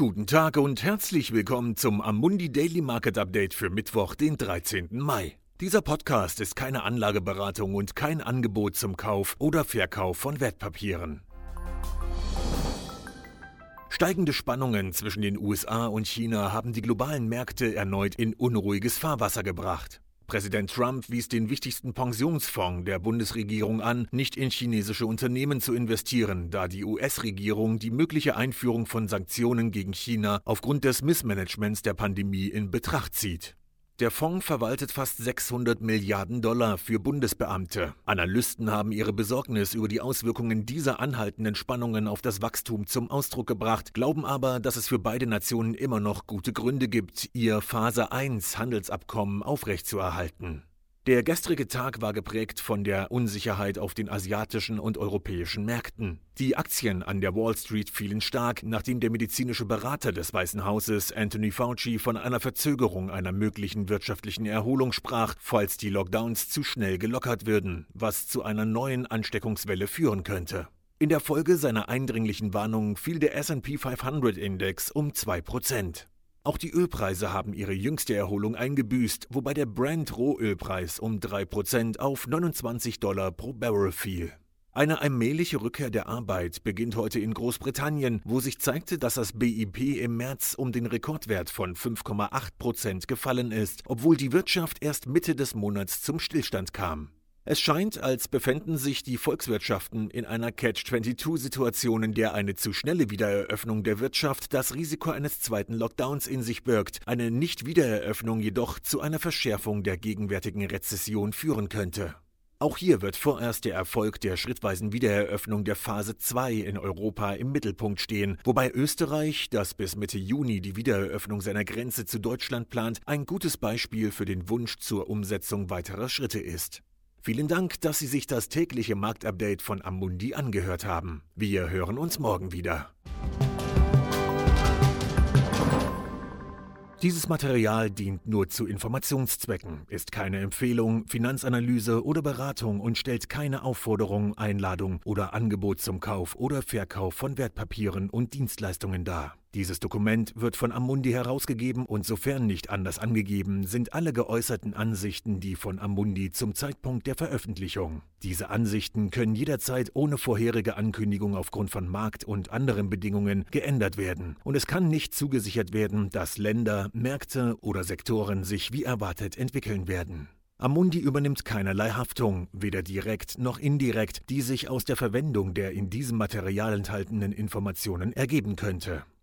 Guten Tag und herzlich willkommen zum Amundi Daily Market Update für Mittwoch, den 13. Mai. Dieser Podcast ist keine Anlageberatung und kein Angebot zum Kauf oder Verkauf von Wertpapieren. Steigende Spannungen zwischen den USA und China haben die globalen Märkte erneut in unruhiges Fahrwasser gebracht. Präsident Trump wies den wichtigsten Pensionsfonds der Bundesregierung an, nicht in chinesische Unternehmen zu investieren, da die US-Regierung die mögliche Einführung von Sanktionen gegen China aufgrund des Missmanagements der Pandemie in Betracht zieht. Der Fonds verwaltet fast 600 Milliarden Dollar für Bundesbeamte. Analysten haben ihre Besorgnis über die Auswirkungen dieser anhaltenden Spannungen auf das Wachstum zum Ausdruck gebracht, glauben aber, dass es für beide Nationen immer noch gute Gründe gibt, ihr Phase 1 Handelsabkommen aufrechtzuerhalten. Der gestrige Tag war geprägt von der Unsicherheit auf den asiatischen und europäischen Märkten. Die Aktien an der Wall Street fielen stark, nachdem der medizinische Berater des Weißen Hauses, Anthony Fauci, von einer Verzögerung einer möglichen wirtschaftlichen Erholung sprach, falls die Lockdowns zu schnell gelockert würden, was zu einer neuen Ansteckungswelle führen könnte. In der Folge seiner eindringlichen Warnung fiel der SP 500 Index um 2 Prozent. Auch die Ölpreise haben ihre jüngste Erholung eingebüßt, wobei der Brent-Rohölpreis um 3% auf 29 Dollar pro Barrel fiel. Eine allmähliche Rückkehr der Arbeit beginnt heute in Großbritannien, wo sich zeigte, dass das BIP im März um den Rekordwert von 5,8% gefallen ist, obwohl die Wirtschaft erst Mitte des Monats zum Stillstand kam. Es scheint, als befänden sich die Volkswirtschaften in einer Catch-22-Situation, in der eine zu schnelle Wiedereröffnung der Wirtschaft das Risiko eines zweiten Lockdowns in sich birgt, eine Nicht-Wiedereröffnung jedoch zu einer Verschärfung der gegenwärtigen Rezession führen könnte. Auch hier wird vorerst der Erfolg der schrittweisen Wiedereröffnung der Phase 2 in Europa im Mittelpunkt stehen, wobei Österreich, das bis Mitte Juni die Wiedereröffnung seiner Grenze zu Deutschland plant, ein gutes Beispiel für den Wunsch zur Umsetzung weiterer Schritte ist. Vielen Dank, dass Sie sich das tägliche Marktupdate von Amundi angehört haben. Wir hören uns morgen wieder. Dieses Material dient nur zu Informationszwecken, ist keine Empfehlung, Finanzanalyse oder Beratung und stellt keine Aufforderung, Einladung oder Angebot zum Kauf oder Verkauf von Wertpapieren und Dienstleistungen dar. Dieses Dokument wird von Amundi herausgegeben und sofern nicht anders angegeben, sind alle geäußerten Ansichten die von Amundi zum Zeitpunkt der Veröffentlichung. Diese Ansichten können jederzeit ohne vorherige Ankündigung aufgrund von Markt- und anderen Bedingungen geändert werden und es kann nicht zugesichert werden, dass Länder, Märkte oder Sektoren sich wie erwartet entwickeln werden. Amundi übernimmt keinerlei Haftung, weder direkt noch indirekt, die sich aus der Verwendung der in diesem Material enthaltenen Informationen ergeben könnte.